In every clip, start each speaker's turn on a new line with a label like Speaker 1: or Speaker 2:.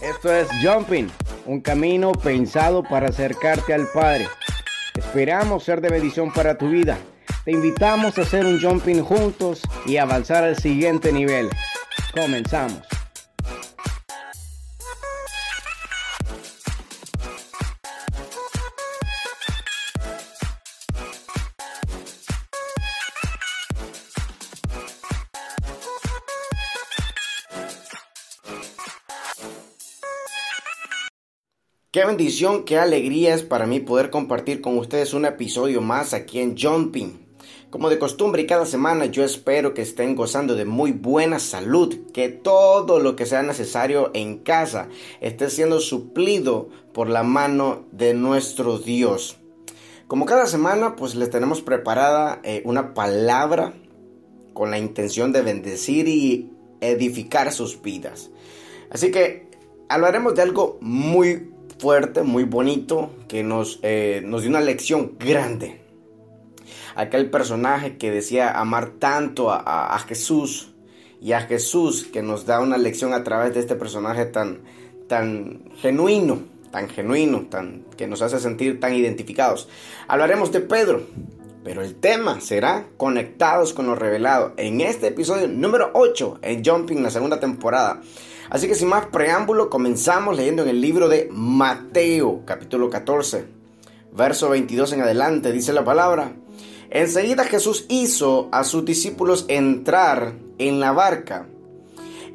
Speaker 1: Esto es Jumping, un camino pensado para acercarte al Padre. Esperamos ser de bendición para tu vida. Te invitamos a hacer un jumping juntos y avanzar al siguiente nivel. Comenzamos. Qué bendición, qué alegría es para mí poder compartir con ustedes un episodio más aquí en Jumping. Como de costumbre y cada semana yo espero que estén gozando de muy buena salud, que todo lo que sea necesario en casa esté siendo suplido por la mano de nuestro Dios. Como cada semana pues les tenemos preparada eh, una palabra con la intención de bendecir y edificar sus vidas. Así que hablaremos de algo muy fuerte, muy bonito, que nos, eh, nos dio una lección grande. Aquel personaje que decía amar tanto a, Jesús y a Jesús que nos da una lección a través de este personaje tan, tan genuino, tan genuino, tan, que nos hace sentir tan identificados. Hablaremos de Pedro, pero el tema será conectados con lo revelado en este episodio número 8 en Jumping, la segunda temporada. Así que sin más preámbulo, comenzamos leyendo en el libro de Mateo, capítulo 14, verso 22 en adelante, dice la palabra. Enseguida Jesús hizo a sus discípulos entrar en la barca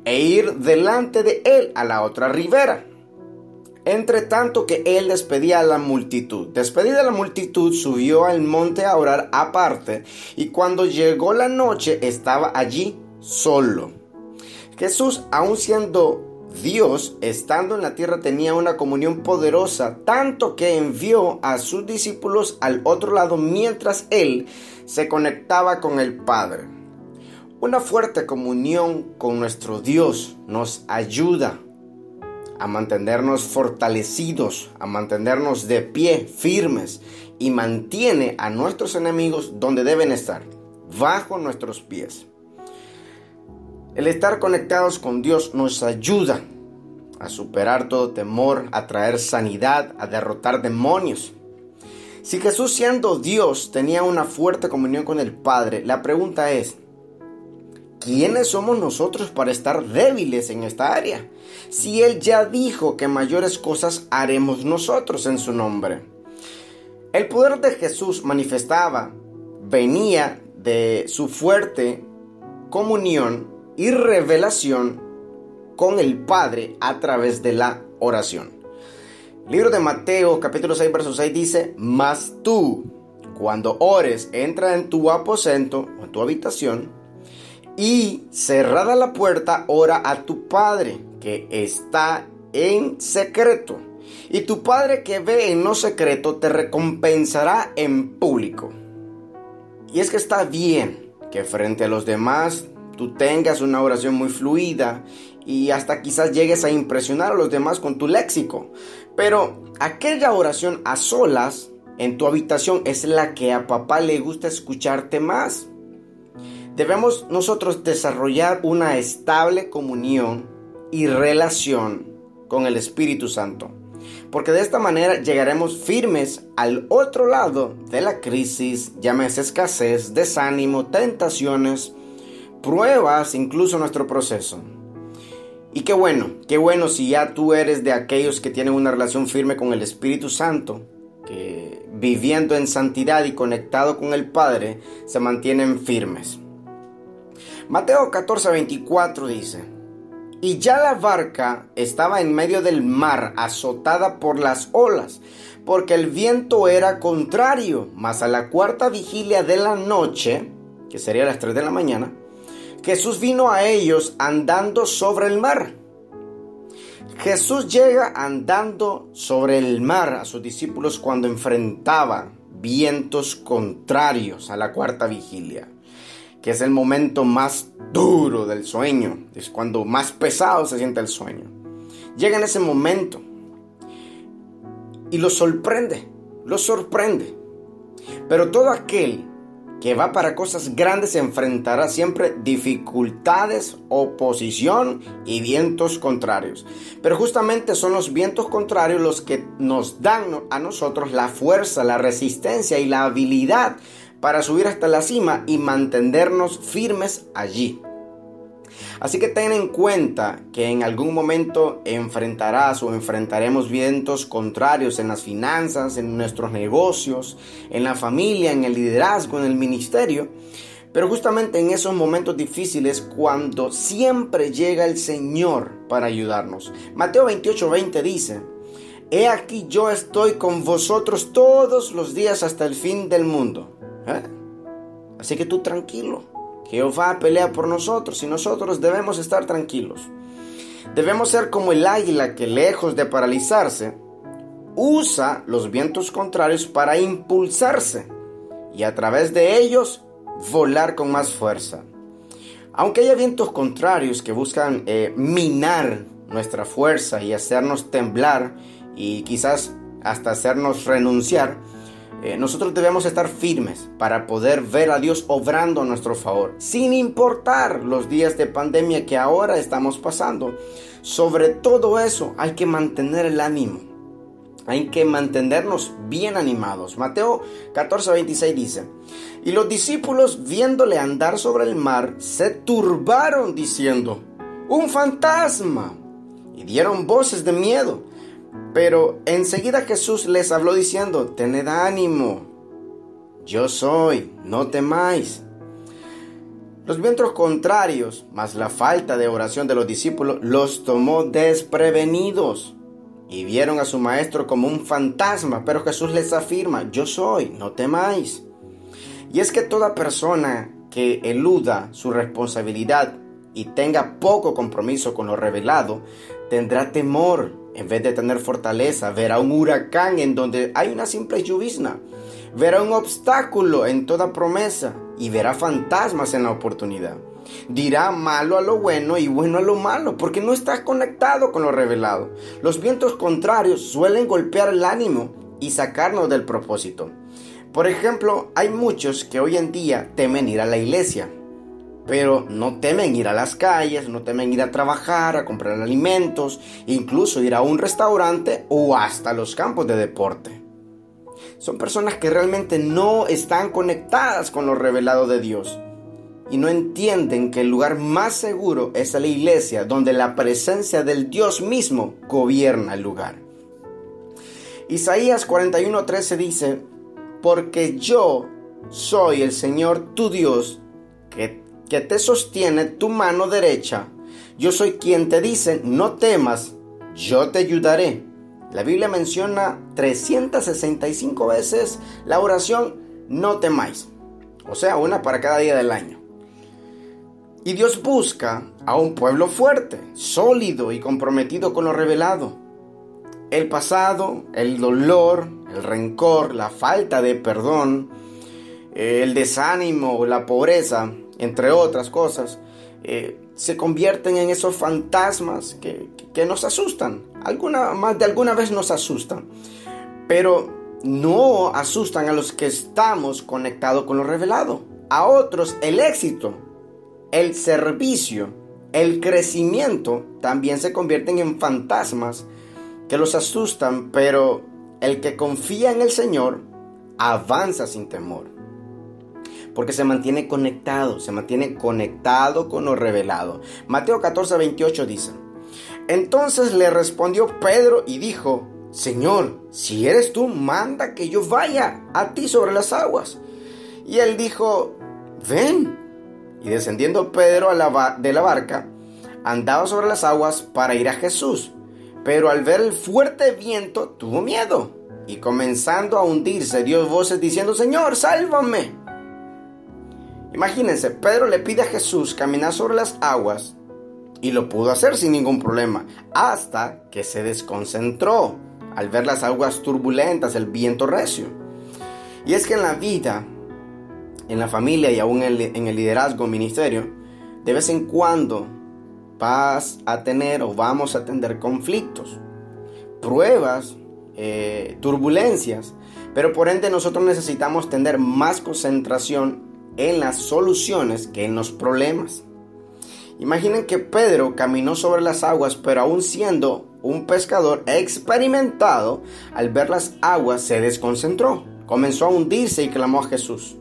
Speaker 1: e ir delante de él a la otra ribera. Entre tanto que él despedía a la multitud. Despedida la multitud, subió al monte a orar aparte, y cuando llegó la noche estaba allí solo. Jesús, aun siendo Dios, estando en la tierra, tenía una comunión poderosa, tanto que envió a sus discípulos al otro lado mientras Él se conectaba con el Padre. Una fuerte comunión con nuestro Dios nos ayuda a mantenernos fortalecidos, a mantenernos de pie, firmes, y mantiene a nuestros enemigos donde deben estar, bajo nuestros pies. El estar conectados con Dios nos ayuda a superar todo temor, a traer sanidad, a derrotar demonios. Si Jesús siendo Dios tenía una fuerte comunión con el Padre, la pregunta es, ¿quiénes somos nosotros para estar débiles en esta área? Si Él ya dijo que mayores cosas haremos nosotros en su nombre. El poder de Jesús manifestaba, venía de su fuerte comunión y revelación con el Padre a través de la oración. libro de Mateo capítulo 6 verso 6 dice, mas tú cuando ores entra en tu aposento o en tu habitación y cerrada la puerta ora a tu Padre que está en secreto. Y tu Padre que ve en lo secreto te recompensará en público. Y es que está bien que frente a los demás tú tengas una oración muy fluida y hasta quizás llegues a impresionar a los demás con tu léxico. Pero aquella oración a solas en tu habitación es la que a papá le gusta escucharte más. Debemos nosotros desarrollar una estable comunión y relación con el Espíritu Santo. Porque de esta manera llegaremos firmes al otro lado de la crisis, llámese escasez, desánimo, tentaciones pruebas incluso nuestro proceso. Y qué bueno, qué bueno si ya tú eres de aquellos que tienen una relación firme con el Espíritu Santo, que viviendo en santidad y conectado con el Padre, se mantienen firmes. Mateo 14:24 dice, y ya la barca estaba en medio del mar, azotada por las olas, porque el viento era contrario, mas a la cuarta vigilia de la noche, que sería las 3 de la mañana, Jesús vino a ellos andando sobre el mar. Jesús llega andando sobre el mar a sus discípulos cuando enfrentaba vientos contrarios a la cuarta vigilia, que es el momento más duro del sueño, es cuando más pesado se siente el sueño. Llega en ese momento y lo sorprende, lo sorprende. Pero todo aquel que va para cosas grandes enfrentará siempre dificultades, oposición y vientos contrarios. Pero justamente son los vientos contrarios los que nos dan a nosotros la fuerza, la resistencia y la habilidad para subir hasta la cima y mantenernos firmes allí. Así que ten en cuenta que en algún momento enfrentarás o enfrentaremos vientos contrarios en las finanzas, en nuestros negocios, en la familia, en el liderazgo, en el ministerio. Pero justamente en esos momentos difíciles cuando siempre llega el Señor para ayudarnos. Mateo 28:20 dice, He aquí yo estoy con vosotros todos los días hasta el fin del mundo. ¿Eh? Así que tú tranquilo. Jehová pelea por nosotros y nosotros debemos estar tranquilos. Debemos ser como el águila que lejos de paralizarse, usa los vientos contrarios para impulsarse y a través de ellos volar con más fuerza. Aunque haya vientos contrarios que buscan eh, minar nuestra fuerza y hacernos temblar y quizás hasta hacernos renunciar, eh, nosotros debemos estar firmes para poder ver a Dios obrando a nuestro favor, sin importar los días de pandemia que ahora estamos pasando. Sobre todo eso hay que mantener el ánimo. Hay que mantenernos bien animados. Mateo 14:26 dice, y los discípulos viéndole andar sobre el mar, se turbaron diciendo, un fantasma, y dieron voces de miedo. Pero enseguida Jesús les habló diciendo, tened ánimo, yo soy, no temáis. Los vientos contrarios, más la falta de oración de los discípulos, los tomó desprevenidos y vieron a su maestro como un fantasma, pero Jesús les afirma, yo soy, no temáis. Y es que toda persona que eluda su responsabilidad y tenga poco compromiso con lo revelado, tendrá temor en vez de tener fortaleza, verá un huracán en donde hay una simple llovizna, verá un obstáculo en toda promesa y verá fantasmas en la oportunidad. Dirá malo a lo bueno y bueno a lo malo, porque no está conectado con lo revelado. Los vientos contrarios suelen golpear el ánimo y sacarnos del propósito. Por ejemplo, hay muchos que hoy en día temen ir a la iglesia, pero no temen ir a las calles, no temen ir a trabajar, a comprar alimentos, incluso ir a un restaurante o hasta los campos de deporte. Son personas que realmente no están conectadas con lo revelado de Dios y no entienden que el lugar más seguro es la iglesia, donde la presencia del Dios mismo gobierna el lugar. Isaías 41:13 dice, porque yo soy el Señor tu Dios, que que te sostiene tu mano derecha. Yo soy quien te dice, no temas, yo te ayudaré. La Biblia menciona 365 veces la oración, no temáis. O sea, una para cada día del año. Y Dios busca a un pueblo fuerte, sólido y comprometido con lo revelado. El pasado, el dolor, el rencor, la falta de perdón, el desánimo, la pobreza, entre otras cosas, eh, se convierten en esos fantasmas que, que, nos asustan. Alguna, más de alguna vez nos asustan. Pero no asustan a los que estamos conectados con lo revelado. A otros el éxito, el servicio, el crecimiento también se convierten en fantasmas que los asustan, pero el que confía en el Señor avanza sin temor porque se mantiene conectado, se mantiene conectado con lo revelado. Mateo 14, 28 dice, entonces le respondió Pedro y dijo, Señor, si eres tú, manda que yo vaya a ti sobre las aguas. Y él dijo, ven. Y descendiendo Pedro de la barca, andaba sobre las aguas para ir a Jesús. Pero al ver el fuerte viento, tuvo miedo. Y comenzando a hundirse, dio voces diciendo, Señor, sálvame. Imagínense, Pedro le pide a Jesús caminar sobre las aguas y lo pudo hacer sin ningún problema, hasta que se desconcentró al ver las aguas turbulentas, el viento recio. Y es que en la vida, en la familia y aún en el liderazgo ministerio, de vez en cuando vas a tener o vamos a tener conflictos, pruebas, eh, turbulencias, pero por ende nosotros necesitamos tener más concentración en las soluciones que en los problemas. Imaginen que Pedro caminó sobre las aguas, pero aún siendo un pescador experimentado, al ver las aguas se desconcentró, comenzó a hundirse y clamó a Jesús.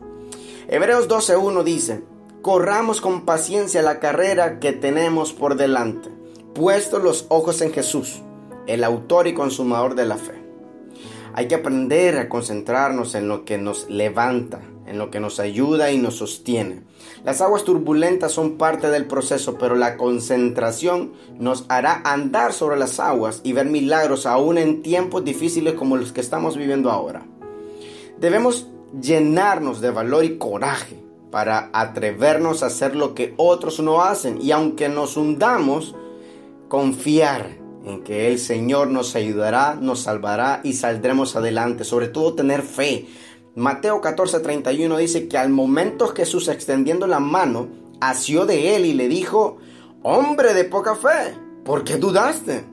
Speaker 1: Hebreos 12.1 dice, corramos con paciencia la carrera que tenemos por delante, puestos los ojos en Jesús, el autor y consumador de la fe. Hay que aprender a concentrarnos en lo que nos levanta, en lo que nos ayuda y nos sostiene. Las aguas turbulentas son parte del proceso, pero la concentración nos hará andar sobre las aguas y ver milagros aún en tiempos difíciles como los que estamos viviendo ahora. Debemos llenarnos de valor y coraje para atrevernos a hacer lo que otros no hacen y aunque nos hundamos, confiar en que el Señor nos ayudará, nos salvará y saldremos adelante. Sobre todo tener fe. Mateo 14:31 dice que al momento Jesús extendiendo la mano, asió de él y le dijo, hombre de poca fe, ¿por qué dudaste?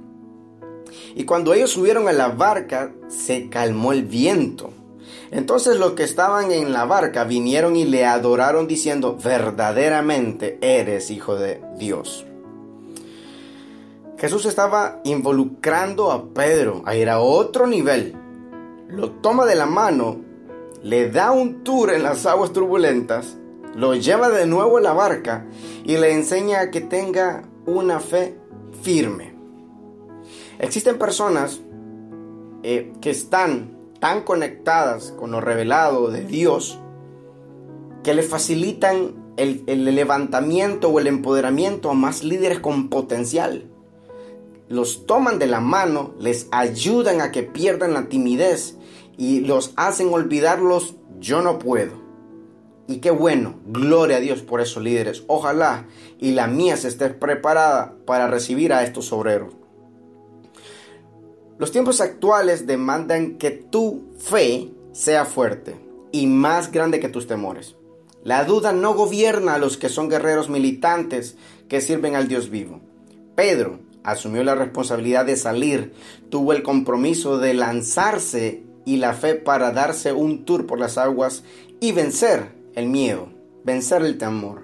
Speaker 1: Y cuando ellos subieron a la barca, se calmó el viento. Entonces los que estaban en la barca vinieron y le adoraron diciendo, verdaderamente eres hijo de Dios. Jesús estaba involucrando a Pedro a ir a otro nivel. Lo toma de la mano, le da un tour en las aguas turbulentas, lo lleva de nuevo a la barca y le enseña a que tenga una fe firme. Existen personas eh, que están tan conectadas con lo revelado de Dios que le facilitan el, el levantamiento o el empoderamiento a más líderes con potencial los toman de la mano, les ayudan a que pierdan la timidez y los hacen olvidarlos, yo no puedo. Y qué bueno, gloria a Dios por esos líderes. Ojalá y la mía se esté preparada para recibir a estos obreros. Los tiempos actuales demandan que tu fe sea fuerte y más grande que tus temores. La duda no gobierna a los que son guerreros militantes que sirven al Dios vivo. Pedro, asumió la responsabilidad de salir, tuvo el compromiso de lanzarse y la fe para darse un tour por las aguas y vencer el miedo, vencer el temor.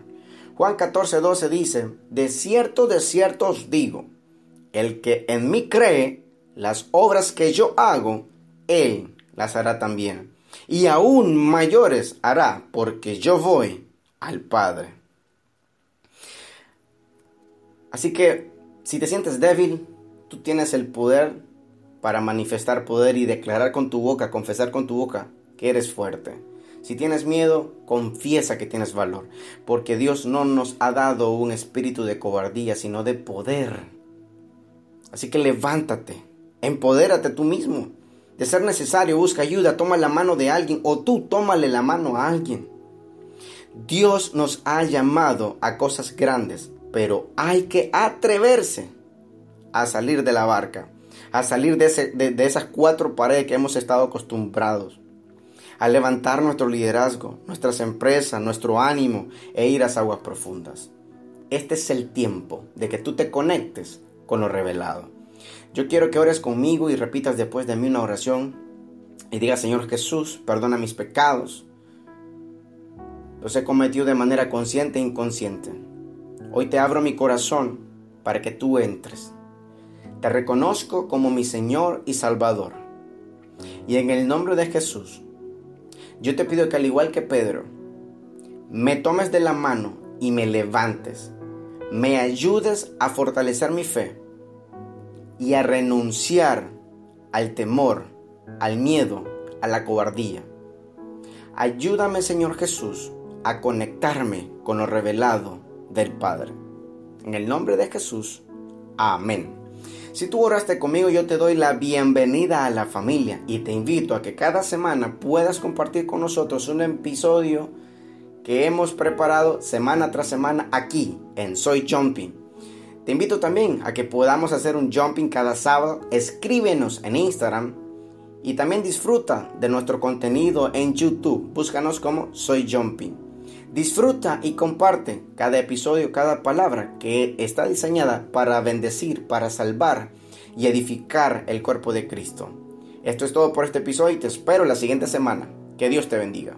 Speaker 1: Juan 14, 12 dice, de cierto, de cierto os digo, el que en mí cree, las obras que yo hago, él las hará también. Y aún mayores hará, porque yo voy al Padre. Así que si te sientes débil, tú tienes el poder para manifestar poder y declarar con tu boca, confesar con tu boca que eres fuerte. Si tienes miedo, confiesa que tienes valor, porque Dios no nos ha dado un espíritu de cobardía, sino de poder. Así que levántate, empodérate tú mismo. De ser necesario, busca ayuda, toma la mano de alguien o tú tómale la mano a alguien. Dios nos ha llamado a cosas grandes, pero hay que atreverse a salir de la barca, a salir de, esas cuatro paredes que hemos estado acostumbrados, a levantar nuestro liderazgo, nuestras empresas, nuestro ánimo e ir a las aguas profundas. Este es el tiempo de que tú te conectes con lo revelado. Yo quiero que ores conmigo y repitas después de mí una oración y diga, Señor Jesús, perdona mis pecados. Los he cometido de manera consciente e inconsciente. Hoy te abro mi corazón para que tú entres. Te reconozco como mi Señor y Salvador. Y en el nombre de Jesús, yo te pido que al igual que Pedro, me tomes de la mano y me levantes. Me ayudes a fortalecer mi fe y a renunciar al temor, al miedo, a la cobardía. Ayúdame, Señor Jesús, a conectarme con lo revelado del Padre. En el nombre de Jesús. Amén. Si tú oraste conmigo, yo te doy la bienvenida a la familia y te invito a que cada semana puedas compartir con nosotros un episodio que hemos preparado semana tras semana aquí en Soy Jumping. Te invito también a que podamos hacer un jumping cada sábado. Escríbenos en Instagram y también disfruta de nuestro contenido en YouTube. Búscanos como Soy Jumping. Disfruta y comparte cada episodio, cada palabra que está diseñada para bendecir, para salvar y edificar el cuerpo de Cristo. Esto es todo por este episodio y te espero la siguiente semana. Que Dios te bendiga.